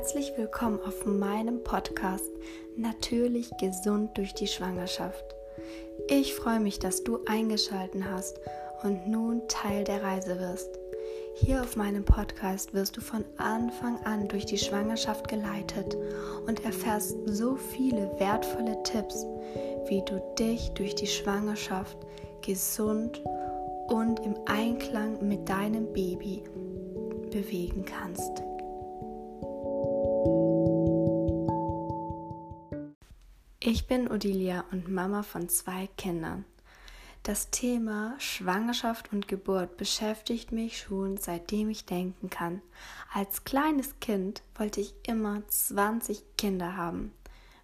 Herzlich willkommen auf meinem Podcast Natürlich gesund durch die Schwangerschaft. Ich freue mich, dass du eingeschalten hast und nun Teil der Reise wirst. Hier auf meinem Podcast wirst du von Anfang an durch die Schwangerschaft geleitet und erfährst so viele wertvolle Tipps, wie du dich durch die Schwangerschaft gesund und im Einklang mit deinem Baby bewegen kannst. Ich bin Odilia und Mama von zwei Kindern. Das Thema Schwangerschaft und Geburt beschäftigt mich schon seitdem ich denken kann. Als kleines Kind wollte ich immer 20 Kinder haben.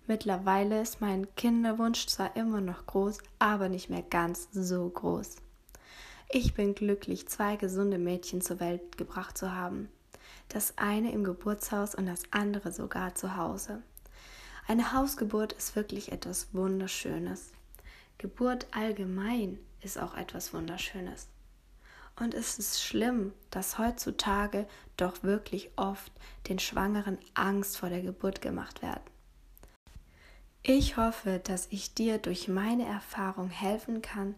Mittlerweile ist mein Kinderwunsch zwar immer noch groß, aber nicht mehr ganz so groß. Ich bin glücklich, zwei gesunde Mädchen zur Welt gebracht zu haben. Das eine im Geburtshaus und das andere sogar zu Hause. Eine Hausgeburt ist wirklich etwas Wunderschönes. Geburt allgemein ist auch etwas Wunderschönes. Und es ist schlimm, dass heutzutage doch wirklich oft den Schwangeren Angst vor der Geburt gemacht wird. Ich hoffe, dass ich dir durch meine Erfahrung helfen kann,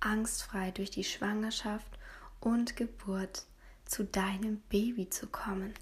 angstfrei durch die Schwangerschaft und Geburt zu deinem Baby zu kommen.